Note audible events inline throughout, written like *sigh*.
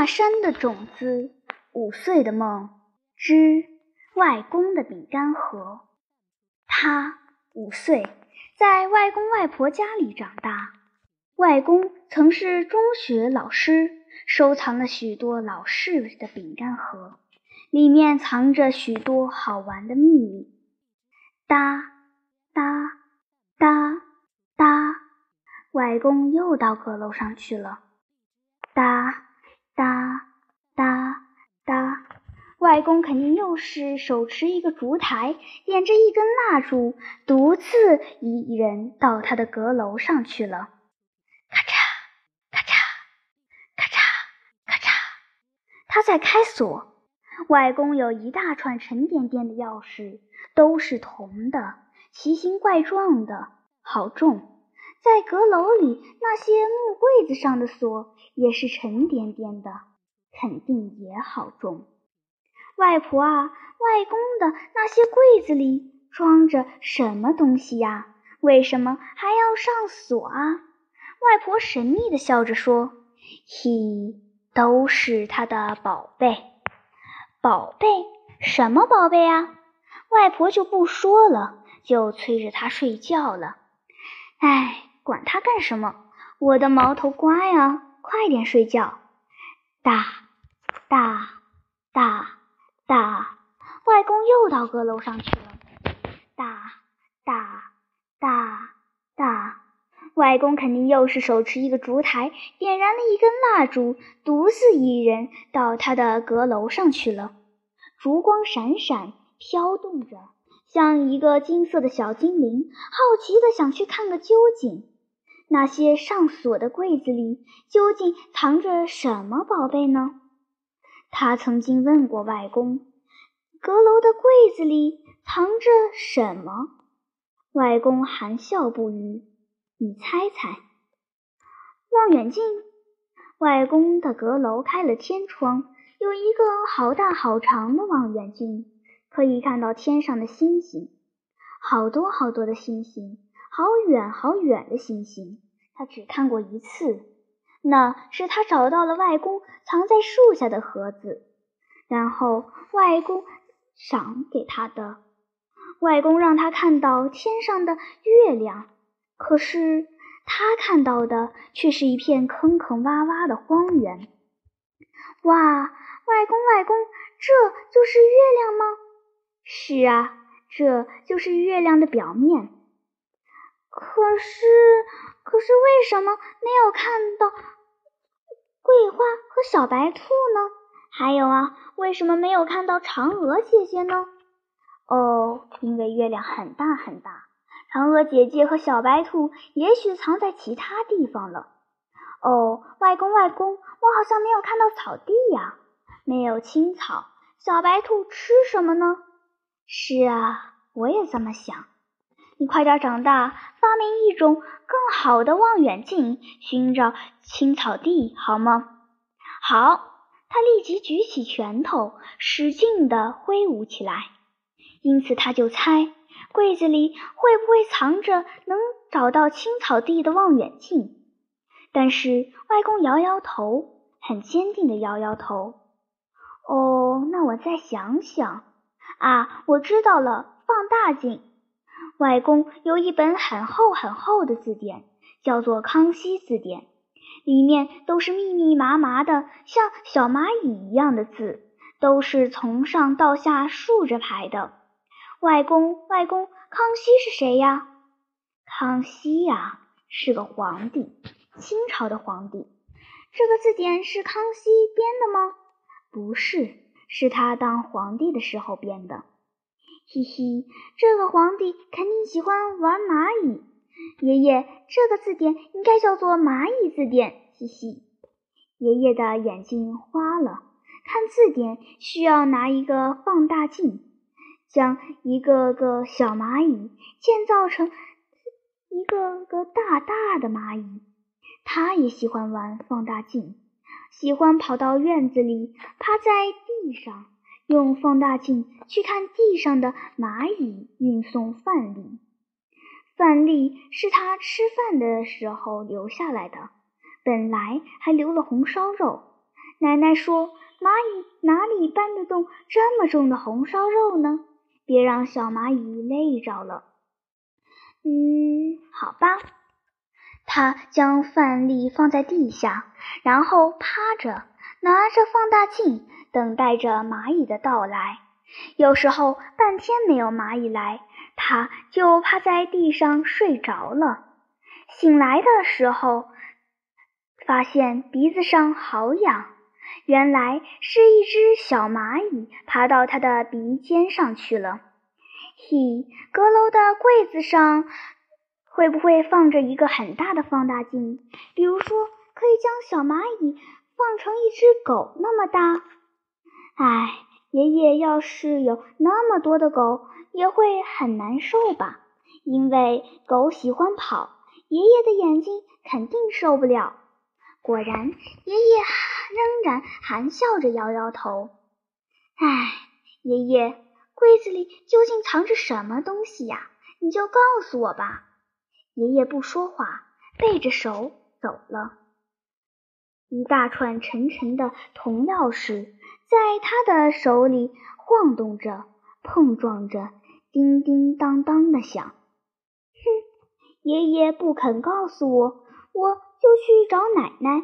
大山的种子，五岁的梦之外公的饼干盒。他五岁，在外公外婆家里长大。外公曾是中学老师，收藏了许多老式的饼干盒，里面藏着许多好玩的秘密。哒哒哒哒，外公又到阁楼上去了。哒。哒哒哒，外公肯定又是手持一个烛台，点着一根蜡烛，独自一人到他的阁楼上去了。咔嚓咔嚓咔嚓咔嚓，他在开锁。外公有一大串沉甸甸的钥匙，都是铜的，奇形怪状的，好重。在阁楼里，那些木柜子上的锁也是沉甸甸的，肯定也好重。外婆啊，外公的那些柜子里装着什么东西呀？为什么还要上锁啊？外婆神秘地笑着说：“嘿，都是他的宝贝。宝贝？什么宝贝啊？”外婆就不说了，就催着他睡觉了。唉。管他干什么！我的毛头乖啊，快点睡觉！哒哒哒哒，外公又到阁楼上去了。哒哒哒哒，外公肯定又是手持一个烛台，点燃了一根蜡烛，独自一人到他的阁楼上去了。烛光闪闪，飘动着，像一个金色的小精灵，好奇的想去看个究竟。那些上锁的柜子里究竟藏着什么宝贝呢？他曾经问过外公：“阁楼的柜子里藏着什么？”外公含笑不语。你猜猜？望远镜。外公的阁楼开了天窗，有一个好大好长的望远镜，可以看到天上的星星，好多好多的星星。好远好远的星星，他只看过一次。那是他找到了外公藏在树下的盒子，然后外公赏给他的。外公让他看到天上的月亮，可是他看到的却是一片坑坑洼洼的荒原。哇，外公外公，这就是月亮吗？是啊，这就是月亮的表面。可是，可是为什么没有看到桂花和小白兔呢？还有啊，为什么没有看到嫦娥姐姐呢？哦，因为月亮很大很大，嫦娥姐姐和小白兔也许藏在其他地方了。哦，外公外公，我好像没有看到草地呀，没有青草，小白兔吃什么呢？是啊，我也这么想。你快点长大，发明一种更好的望远镜，寻找青草地，好吗？好，他立即举起拳头，使劲地挥舞起来。因此，他就猜柜子里会不会藏着能找到青草地的望远镜。但是外公摇摇头，很坚定地摇摇头。哦，那我再想想。啊，我知道了，放大镜。外公有一本很厚很厚的字典，叫做《康熙字典》，里面都是密密麻麻的，像小蚂蚁一样的字，都是从上到下竖着排的。外公，外公，康熙是谁呀？康熙呀，是个皇帝，清朝的皇帝。这个字典是康熙编的吗？不是，是他当皇帝的时候编的。嘿嘿，这个皇帝肯定喜欢玩蚂蚁。爷爷，这个字典应该叫做蚂蚁字典。嘻嘻，爷爷的眼睛花了。看字典需要拿一个放大镜，将一个个小蚂蚁建造成一个个大大的蚂蚁。他也喜欢玩放大镜，喜欢跑到院子里，趴在地上。用放大镜去看地上的蚂蚁运送饭粒，饭粒是他吃饭的时候留下来的，本来还留了红烧肉，奶奶说：“蚂蚁哪里搬得动这么重的红烧肉呢？别让小蚂蚁累着了。”嗯，好吧。他将饭粒放在地下，然后趴着，拿着放大镜，等待着蚂蚁的到来。有时候半天没有蚂蚁来，他就趴在地上睡着了。醒来的时候，发现鼻子上好痒，原来是一只小蚂蚁爬到他的鼻尖上去了。嘿，阁楼的柜子上会不会放着一个很大的放大镜？比如说，可以将小蚂蚁放成一只狗那么大？唉，爷爷要是有那么多的狗，也会很难受吧？因为狗喜欢跑。爷爷的眼睛肯定受不了。果然，爷爷仍然含笑着摇摇头。唉，爷爷，柜子里究竟藏着什么东西呀？你就告诉我吧。爷爷不说话，背着手走了。一大串沉沉的铜钥匙在他的手里晃动着，碰撞着，叮叮当当的响。哼爷爷不肯告诉我，我就去找奶奶。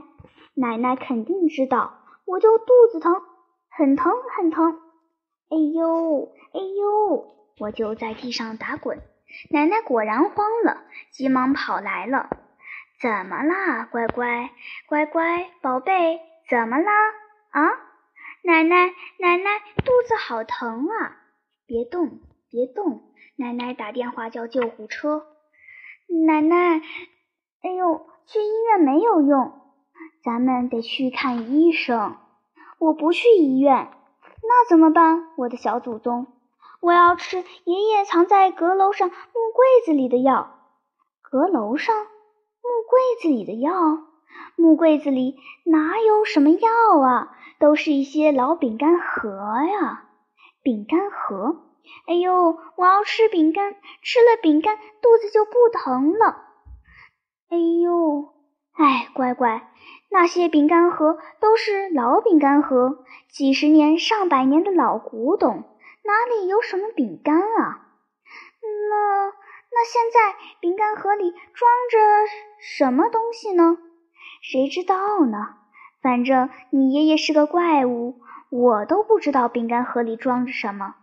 奶奶肯定知道，我就肚子疼，很疼很疼。哎呦哎呦，我就在地上打滚。奶奶果然慌了，急忙跑来了。怎么啦，乖乖乖乖宝贝？怎么啦？啊，奶奶奶奶肚子好疼啊！别动别动，奶奶打电话叫救护车。奶奶，哎呦，去医院没有用，咱们得去看医生。我不去医院，那怎么办？我的小祖宗，我要吃爷爷藏在阁楼上木柜子里的药。阁楼上柜子里的药，木柜子里哪有什么药啊？都是一些老饼干盒呀，饼干盒。哎呦，我要吃饼干，吃了饼干肚子就不疼了。哎呦，哎，乖乖，那些饼干盒都是老饼干盒，几十年、上百年的老古董，哪里有什么饼干啊？那那现在饼干盒里装着什么东西呢？谁知道呢？反正你爷爷是个怪物，我都不知道饼干盒里装着什么。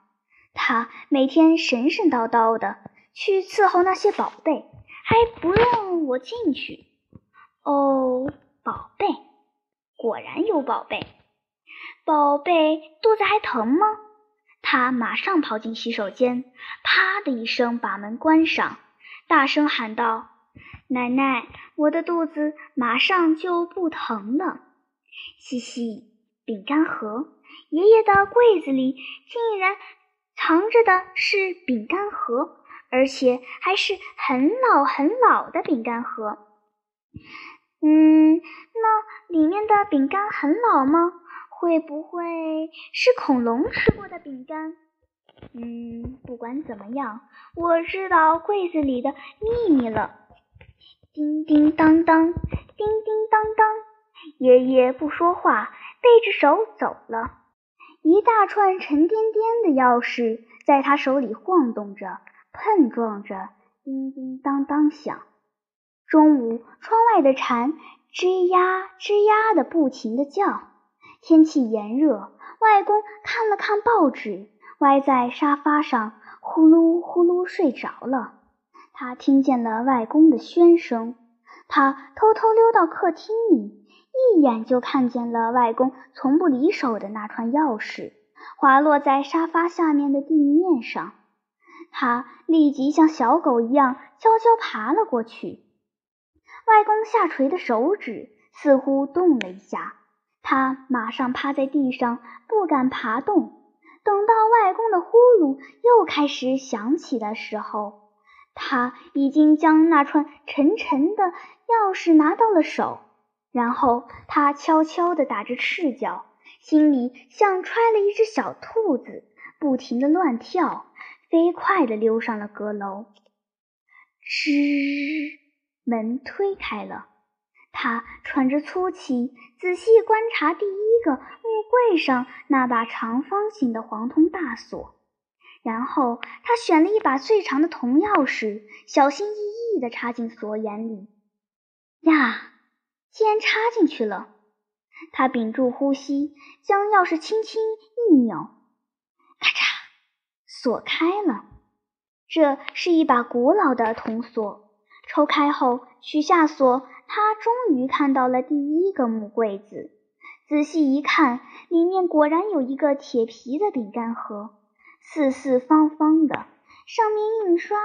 他每天神神叨叨的去伺候那些宝贝，还不让我进去。哦，宝贝，果然有宝贝。宝贝肚子还疼吗？他马上跑进洗手间，啪的一声把门关上，大声喊道：“奶奶，我的肚子马上就不疼了。”嘻嘻，饼干盒，爷爷的柜子里竟然。藏着的是饼干盒，而且还是很老很老的饼干盒。嗯，那里面的饼干很老吗？会不会是恐龙吃过的饼干？嗯，不管怎么样，我知道柜子里的秘密了。叮叮当当，叮叮当当，爷爷不说话，背着手走了。一大串沉甸甸的钥匙在他手里晃动着，碰撞着，叮叮当当响。中午，窗外的蝉吱呀吱呀的不停地叫。天气炎热，外公看了看报纸，歪在沙发上，呼噜呼噜睡着了。他听见了外公的喧声，他偷偷溜到客厅里。一眼就看见了外公从不离手的那串钥匙，滑落在沙发下面的地面上。他立即像小狗一样悄悄爬了过去。外公下垂的手指似乎动了一下，他马上趴在地上，不敢爬动。等到外公的呼噜又开始响起的时候，他已经将那串沉沉的钥匙拿到了手。然后他悄悄地打着赤脚，心里像揣了一只小兔子，不停地乱跳，飞快地溜上了阁楼。吱，门推开了，他喘着粗气，仔细观察第一个木柜上那把长方形的黄铜大锁，然后他选了一把最长的铜钥匙，小心翼翼地插进锁眼里。呀，竟然插进去了！他屏住呼吸，将钥匙轻轻一扭，咔嚓，锁开了。这是一把古老的铜锁，抽开后取下锁。他终于看到了第一个木柜子，仔细一看，里面果然有一个铁皮的饼干盒，四四方方的，上面印刷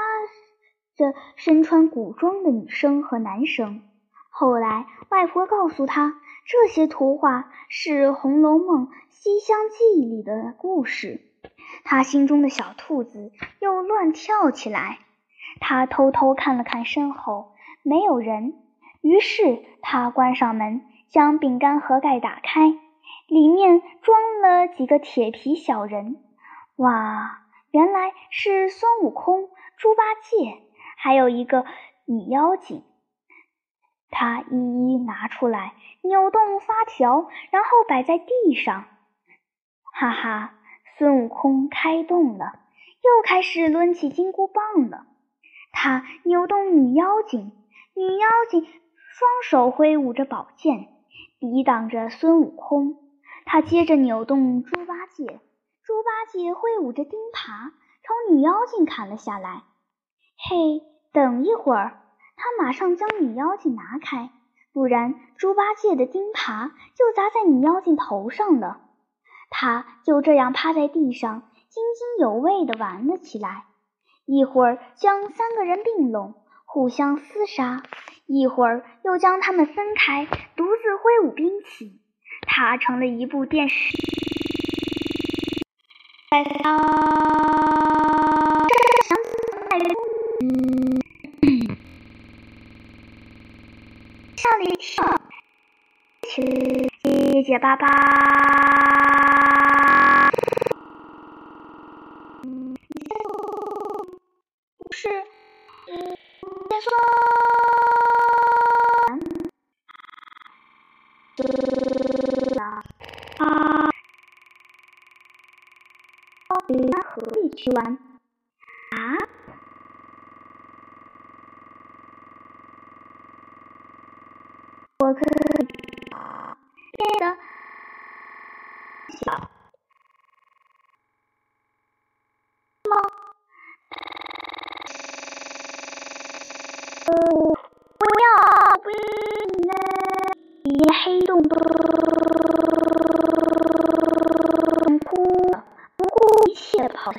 着身穿古装的女生和男生。后来，外婆告诉他，这些图画是《红楼梦·西厢记》里的故事。他心中的小兔子又乱跳起来。他偷偷看了看身后，没有人。于是他关上门，将饼干盒盖打开，里面装了几个铁皮小人。哇，原来是孙悟空、猪八戒，还有一个女妖精。他一一拿出来，扭动发条，然后摆在地上。哈哈，孙悟空开动了，又开始抡起金箍棒了。他扭动女妖精，女妖精。双手挥舞着宝剑，抵挡着孙悟空。他接着扭动猪八戒，猪八戒挥舞着钉耙，朝女妖精砍了下来。嘿，等一会儿！他马上将女妖精拿开，不然猪八戒的钉耙就砸在女妖精头上了。他就这样趴在地上，津津有味地玩了起来。一会儿将三个人并拢，互相厮杀。一会儿又将他们分开，独自挥舞兵器。他成了一部电视。吓了一跳，结结巴巴。不是，嗯，再说。啊！到彼岸河里去玩啊！我可以变得小吗？不要，不要！你黑洞洞。跑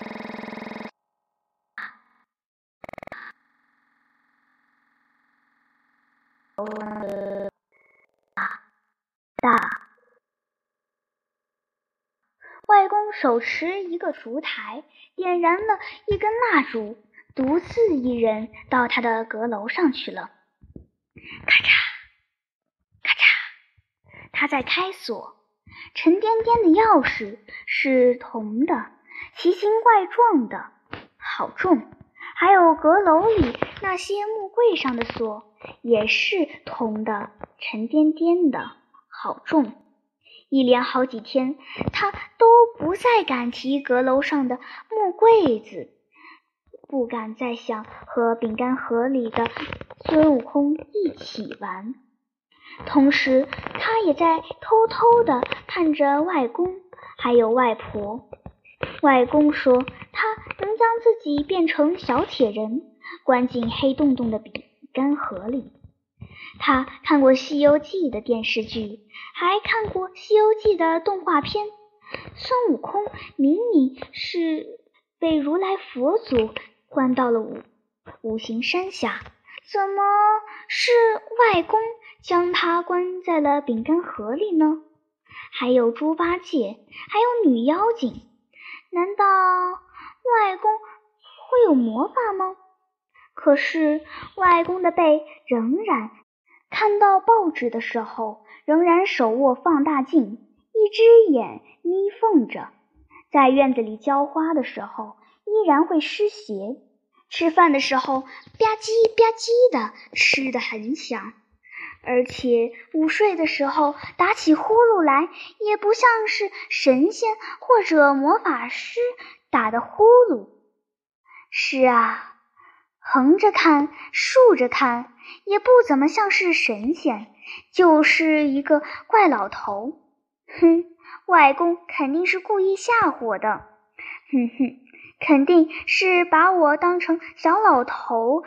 大，外公手持一个烛台，点燃了一根蜡烛，独自一人到他的阁楼上去了。咔嚓，咔嚓，他在开锁，沉甸甸的钥匙是铜的。奇形怪状的，好重！还有阁楼里那些木柜上的锁，也是铜的，沉甸甸的，好重！一连好几天，他都不再敢提阁楼上的木柜子，不敢再想和饼干盒里的孙悟空一起玩。同时，他也在偷偷地看着外公还有外婆。外公说，他能将自己变成小铁人，关进黑洞洞的饼干盒里。他看过《西游记》的电视剧，还看过《西游记》的动画片。孙悟空明明是被如来佛祖关到了五五行山下，怎么是外公将他关在了饼干盒里呢？还有猪八戒，还有女妖精。难道外公会有魔法吗？可是外公的背仍然看到报纸的时候，仍然手握放大镜，一只眼眯缝着；在院子里浇花的时候，依然会湿鞋；吃饭的时候吧唧吧唧的吃得很响。而且午睡的时候打起呼噜来，也不像是神仙或者魔法师打的呼噜。是啊，横着看、竖着看，也不怎么像是神仙，就是一个怪老头。哼，外公肯定是故意吓唬我的。哼哼，肯定是把我当成小老头。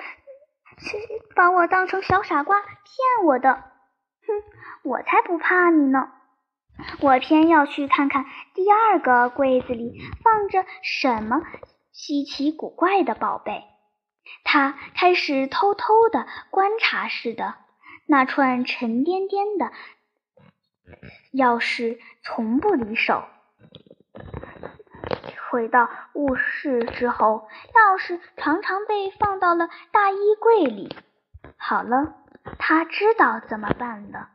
把我当成小傻瓜骗我的，哼，我才不怕你呢！我偏要去看看第二个柜子里放着什么稀奇古怪的宝贝。他开始偷偷的观察似的，那串沉甸甸的钥匙从不离手。回到卧室之后，钥匙常常被放到了大衣柜里。好了，他知道怎么办了。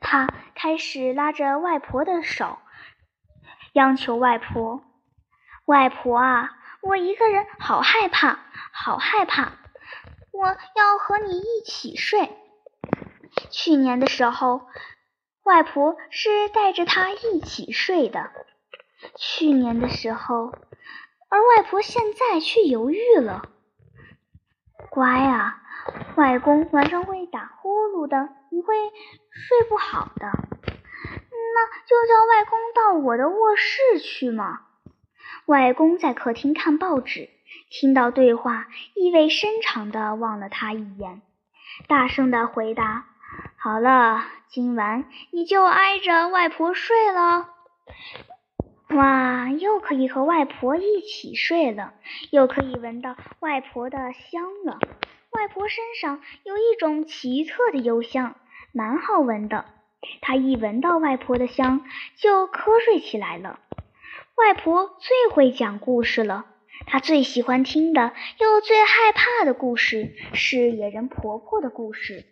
他开始拉着外婆的手，央求外婆：“外婆啊，我一个人好害怕，好害怕！我要和你一起睡。”去年的时候，外婆是带着他一起睡的。去年的时候，而外婆现在却犹豫了。乖啊，外公晚上会打呼噜的，你会睡不好的。那就叫外公到我的卧室去嘛。外公在客厅看报纸，听到对话，意味深长地望了他一眼，大声地回答：“好了，今晚你就挨着外婆睡了。”哇，又可以和外婆一起睡了，又可以闻到外婆的香了。外婆身上有一种奇特的幽香，蛮好闻的。他一闻到外婆的香，就瞌睡起来了。外婆最会讲故事了，她最喜欢听的又最害怕的故事是野人婆婆的故事。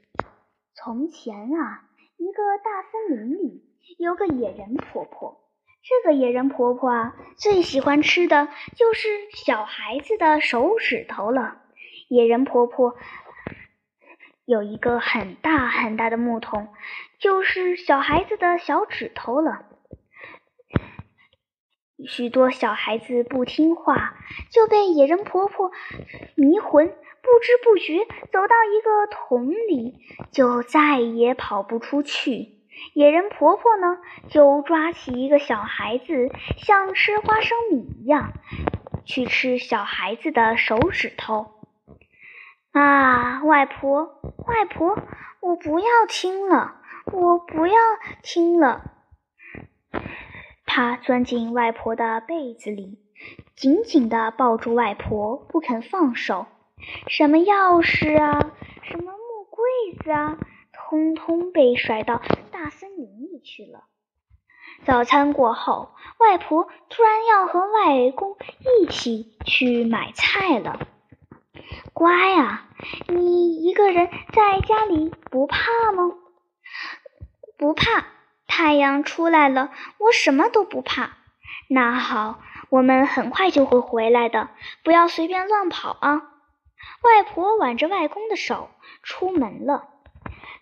从前啊，一个大森林里有个野人婆婆。这个野人婆婆啊，最喜欢吃的就是小孩子的手指头了。野人婆婆有一个很大很大的木桶，就是小孩子的小指头了。许多小孩子不听话，就被野人婆婆迷魂，不知不觉走到一个桶里，就再也跑不出去。野人婆婆呢，就抓起一个小孩子，像吃花生米一样，去吃小孩子的手指头。啊，外婆，外婆，我不要听了，我不要听了。他钻进外婆的被子里，紧紧地抱住外婆，不肯放手。什么钥匙啊，什么木柜子啊，通通被甩到。大森林里去了。早餐过后，外婆突然要和外公一起去买菜了。乖啊，你一个人在家里不怕吗？不怕，太阳出来了，我什么都不怕。那好，我们很快就会回来的，不要随便乱跑啊！外婆挽着外公的手出门了。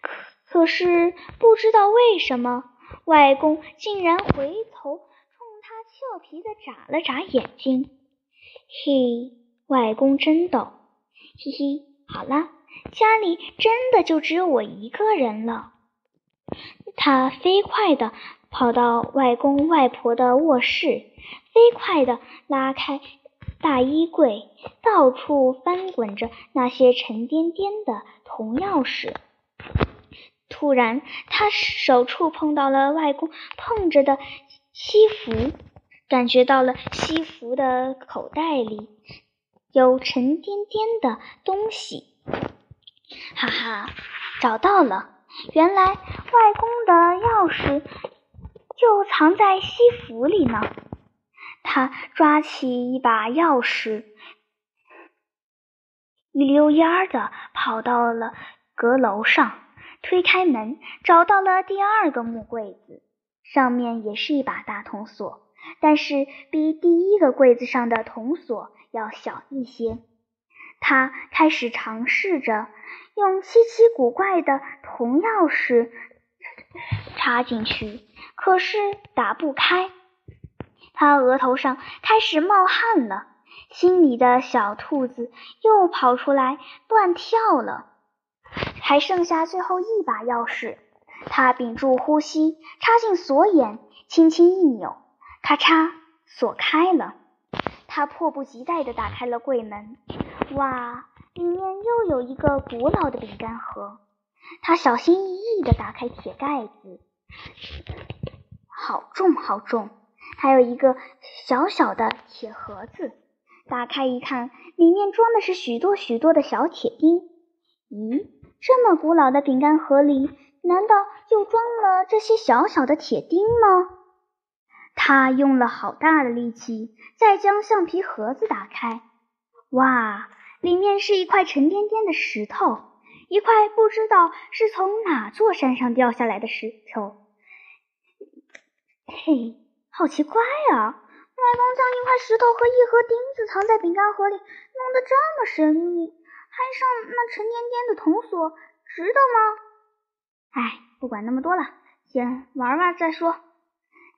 可可是不知道为什么，外公竟然回头冲他俏皮的眨了眨眼睛。嘿，外公真逗！嘿嘿，好了，家里真的就只有我一个人了。他飞快地跑到外公外婆的卧室，飞快地拉开大衣柜，到处翻滚着那些沉甸甸的铜钥匙。突然，他手触碰到了外公碰着的西服，感觉到了西服的口袋里有沉甸甸的东西。哈哈，找到了！原来外公的钥匙就藏在西服里呢。他抓起一把钥匙，一溜烟儿的跑到了阁楼上。推开门，找到了第二个木柜子，上面也是一把大铜锁，但是比第一个柜子上的铜锁要小一些。他开始尝试着用稀奇古怪的铜钥匙插进去，可是打不开。他额头上开始冒汗了，心里的小兔子又跑出来乱跳了。还剩下最后一把钥匙，他屏住呼吸，插进锁眼，轻轻一扭，咔嚓，锁开了。他迫不及待地打开了柜门，哇，里面又有一个古老的饼干盒。他小心翼翼地打开铁盖子，好重，好重。还有一个小小的铁盒子，打开一看，里面装的是许多许多的小铁钉。咦，这么古老的饼干盒里，难道又装了这些小小的铁钉吗？他用了好大的力气，再将橡皮盒子打开。哇，里面是一块沉甸甸的石头，一块不知道是从哪座山上掉下来的石头。嘿。好奇怪啊！外公将一块石头和一盒钉子藏在饼干盒里，弄得这么神秘，还上那沉甸甸的铜锁，值得吗？哎，不管那么多了，先玩玩再说。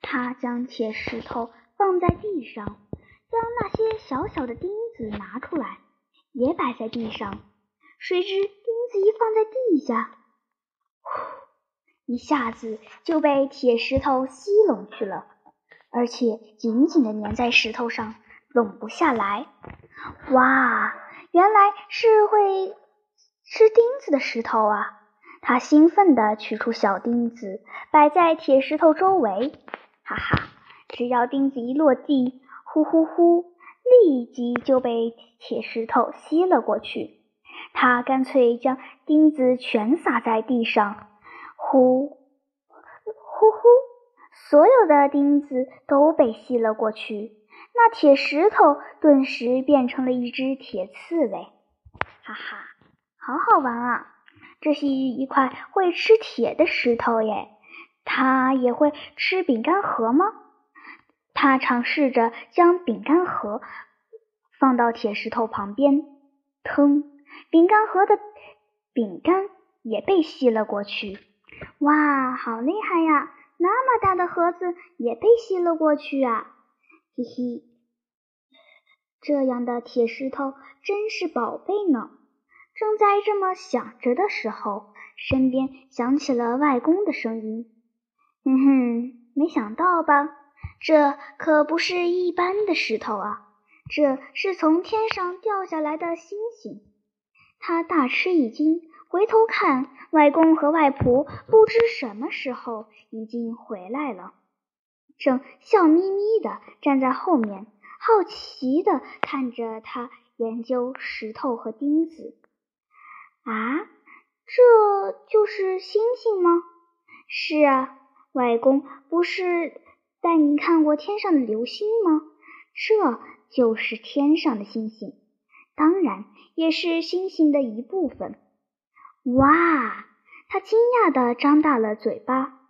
他将铁石头放在地上，将那些小小的钉子拿出来，也摆在地上。谁知钉子一放在地下，呼，一下子就被铁石头吸拢去了。而且紧紧地粘在石头上，拢不下来。哇，原来是会吃钉子的石头啊！他兴奋地取出小钉子，摆在铁石头周围。哈哈，只要钉子一落地，呼呼呼，立即就被铁石头吸了过去。他干脆将钉子全撒在地上，呼呼呼。所有的钉子都被吸了过去，那铁石头顿时变成了一只铁刺猬。哈哈，好好玩啊！这是一块会吃铁的石头耶。它也会吃饼干盒吗？他尝试着将饼干盒放到铁石头旁边，腾，饼干盒的饼干也被吸了过去。哇，好厉害呀！那么大的盒子也被吸了过去啊！嘿嘿，这样的铁石头真是宝贝呢。正在这么想着的时候，身边响起了外公的声音：“哼哼，没想到吧？这可不是一般的石头啊，这是从天上掉下来的星星。”他大吃一惊。回头看，外公和外婆不知什么时候已经回来了，正笑眯眯地站在后面，好奇地看着他研究石头和钉子。啊，这就是星星吗？是啊，外公不是带你看过天上的流星吗？这就是天上的星星，当然也是星星的一部分。哇！他惊讶地张大了嘴巴，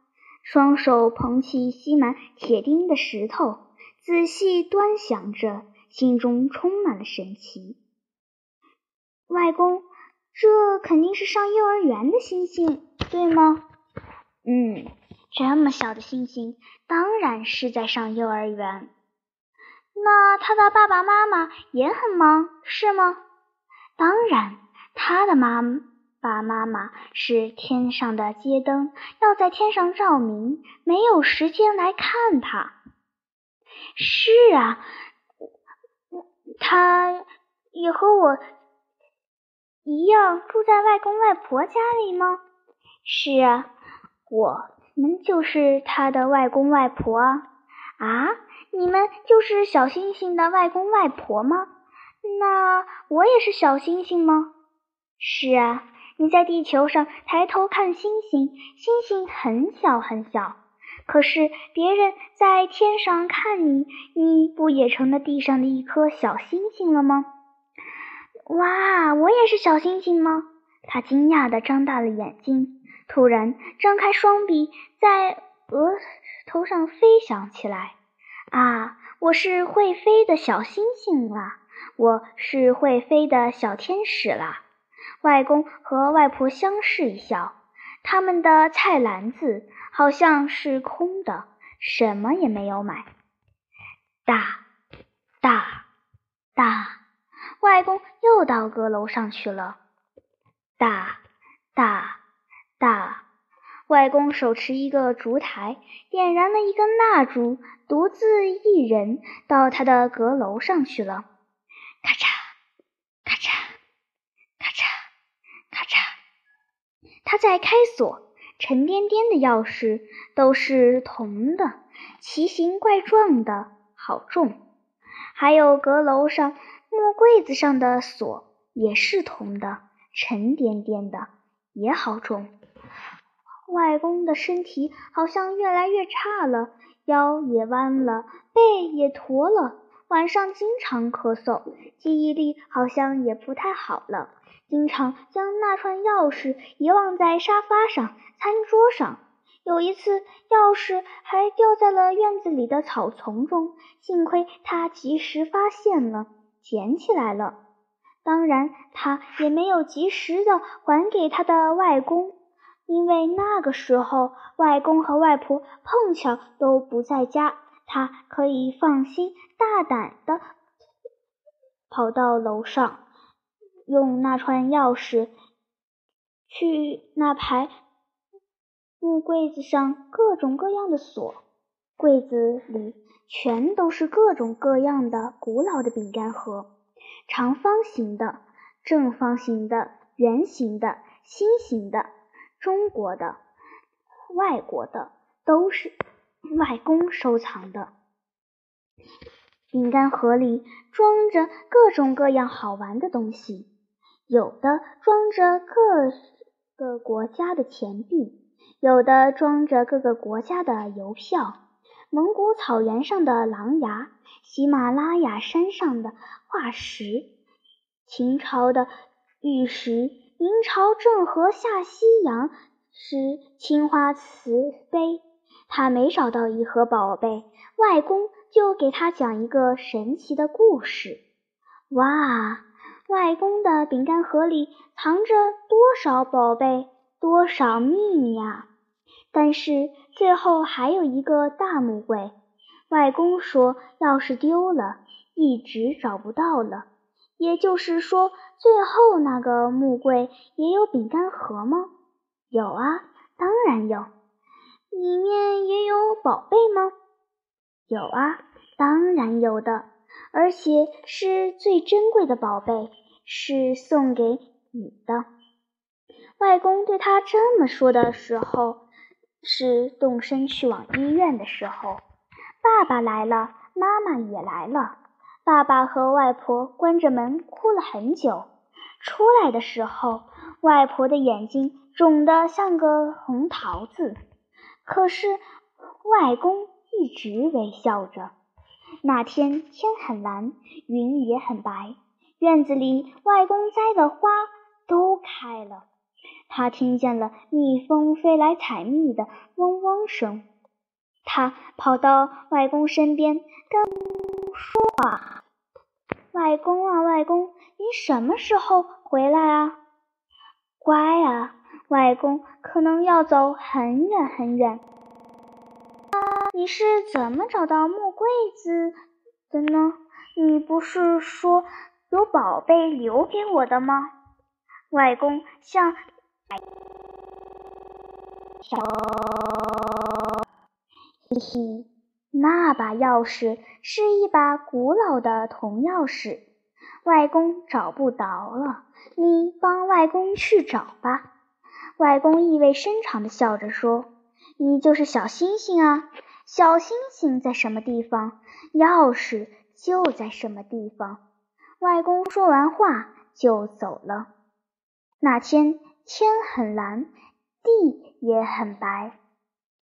双手捧起吸满铁钉的石头，仔细端详着，心中充满了神奇。外公，这肯定是上幼儿园的星星，对吗？嗯，这么小的星星，当然是在上幼儿园。那他的爸爸妈妈也很忙，是吗？当然，他的妈。爸妈妈是天上的街灯，要在天上照明，没有时间来看他。是啊，他也和我一样住在外公外婆家里吗？是啊，我们就是他的外公外婆啊。啊，你们就是小星星的外公外婆吗？那我也是小星星吗？是啊。你在地球上抬头看星星，星星很小很小，可是别人在天上看你，你不也成了地上的一颗小星星了吗？哇，我也是小星星吗？他惊讶地张大了眼睛，突然张开双臂，在额头上飞翔起来。啊，我是会飞的小星星啦！我是会飞的小天使啦！外公和外婆相视一笑，他们的菜篮子好像是空的，什么也没有买。大，大，大，外公又到阁楼上去了。大，大，大，外公手持一个烛台，点燃了一根蜡烛，独自一人到他的阁楼上去了。咔嚓，咔嚓，咔嚓，咔嚓，他在开锁，沉甸甸的钥匙都是铜的，奇形怪状的，好重。还有阁楼上木柜子上的锁也是铜的。沉甸甸的，也好重。外公的身体好像越来越差了，腰也弯了，背也驼了。晚上经常咳嗽，记忆力好像也不太好了，经常将那串钥匙遗忘在沙发上、餐桌上。有一次，钥匙还掉在了院子里的草丛中，幸亏他及时发现了，捡起来了。当然，他也没有及时的还给他的外公，因为那个时候外公和外婆碰巧都不在家，他可以放心大胆的跑到楼上，用那串钥匙去那排木柜子上各种各样的锁，柜子里全都是各种各样的古老的饼干盒。长方形的、正方形的、圆形的、心形的，中国的、外国的，都是 *clears throat* 外公收藏的。饼干盒里装着各种各样好玩的东西，有的装着各个国家的钱币，有的装着各个国家的邮票。蒙古草原上的狼牙，喜马拉雅山上的化石，秦朝的玉石，明朝郑和下西洋时青花瓷杯。他每找到一盒宝贝，外公就给他讲一个神奇的故事。哇，外公的饼干盒里藏着多少宝贝，多少秘密啊！但是最后还有一个大木柜，外公说钥匙丢了，一直找不到了。也就是说，最后那个木柜也有饼干盒吗？有啊，当然有。里面也有宝贝吗？有啊，当然有的，而且是最珍贵的宝贝，是送给你的。外公对他这么说的时候。是动身去往医院的时候，爸爸来了，妈妈也来了。爸爸和外婆关着门哭了很久。出来的时候，外婆的眼睛肿得像个红桃子，可是外公一直微笑着。那天天很蓝，云也很白，院子里外公栽的花都开了。他听见了蜜蜂飞来采蜜的嗡嗡声，他跑到外公身边跟说话：“外公啊，外公，你什么时候回来啊？乖啊，外公可能要走很远很远。啊你是怎么找到木柜子的呢？你不是说有宝贝留给我的吗？”外公像。小，嘿嘿，那把钥匙是一把古老的铜钥匙，外公找不着了，你帮外公去找吧。外公意味深长地笑着说：“你就是小星星啊，小星星在什么地方，钥匙就在什么地方。”外公说完话就走了。那天。天很蓝，地也很白。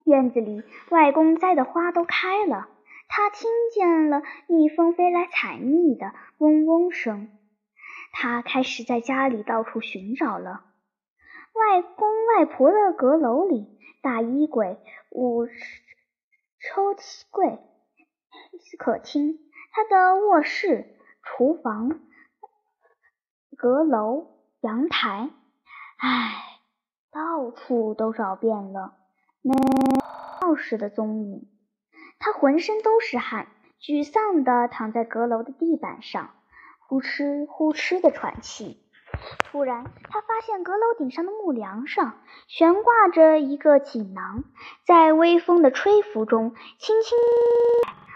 院子里，外公栽的花都开了。他听见了蜜蜂飞来采蜜的嗡嗡声。他开始在家里到处寻找了。外公外婆的阁楼里，大衣柜、五抽屉柜、客厅、他的卧室、厨房、阁楼、阳台，唉，到处都找遍了，没钥匙的踪影。他浑身都是汗，沮丧地躺在阁楼的地板上，呼哧呼哧地喘气。突然，他发现阁楼顶上的木梁上悬挂着一个锦囊，在微风的吹拂中，轻轻，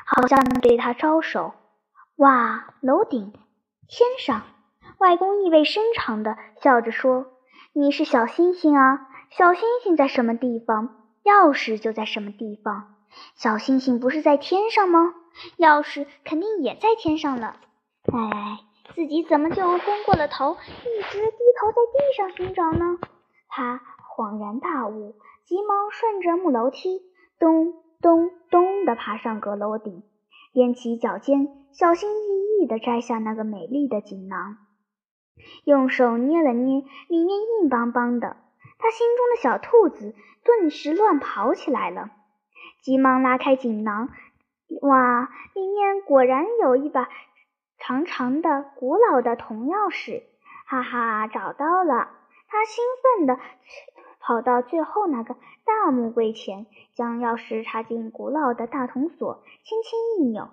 好像对他招手。哇！楼顶，天上，外公意味深长地笑着说：“你是小星星啊，小星星在什么地方，钥匙就在什么地方。小星星不是在天上吗？钥匙肯定也在天上了。哎。”自己怎么就昏过了头，一直低头在地上寻找呢？他恍然大悟，急忙顺着木楼梯咚咚咚地爬上阁楼顶，踮起脚尖，小心翼翼地摘下那个美丽的锦囊，用手捏了捏，里面硬邦邦的。他心中的小兔子顿时乱跑起来了，急忙拉开锦囊，哇，里面果然有一把。长长的、古老的铜钥匙，哈哈，找到了！他兴奋地跑到最后那个大木柜前，将钥匙插进古老的大铜锁，轻轻一扭，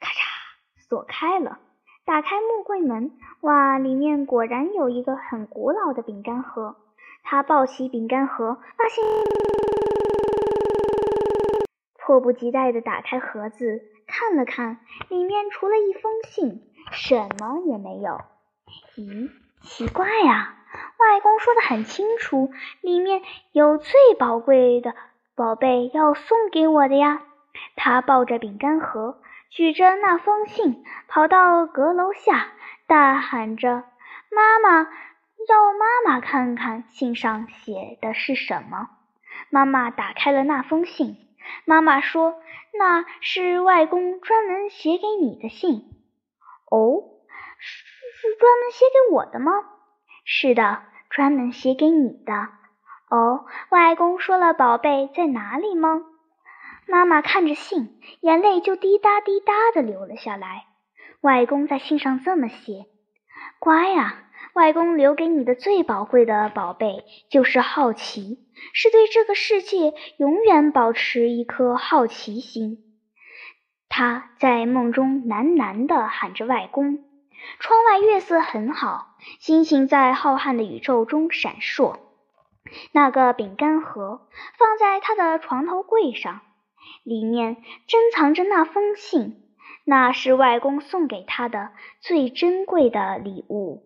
咔嚓，锁开了。打开木柜门，哇，里面果然有一个很古老的饼干盒。他抱起饼干盒，发现，迫不及待地打开盒子。看了看，里面除了一封信，什么也没有。咦，奇怪呀！外公说的很清楚，里面有最宝贵的宝贝要送给我的呀。他抱着饼干盒，举着那封信，跑到阁楼下，大喊着：“妈妈，要妈妈看看信上写的是什么。”妈妈打开了那封信。妈妈说：“那是外公专门写给你的信。”哦，是是专门写给我的吗？是的，专门写给你的。哦，外公说了宝贝在哪里吗？妈妈看着信，眼泪就滴答滴答的流了下来。外公在信上这么写：“乖呀。”外公留给你的最宝贵的宝贝就是好奇，是对这个世界永远保持一颗好奇心。他在梦中喃喃地喊着：“外公。”窗外月色很好，星星在浩瀚的宇宙中闪烁。那个饼干盒放在他的床头柜上，里面珍藏着那封信，那是外公送给他的最珍贵的礼物。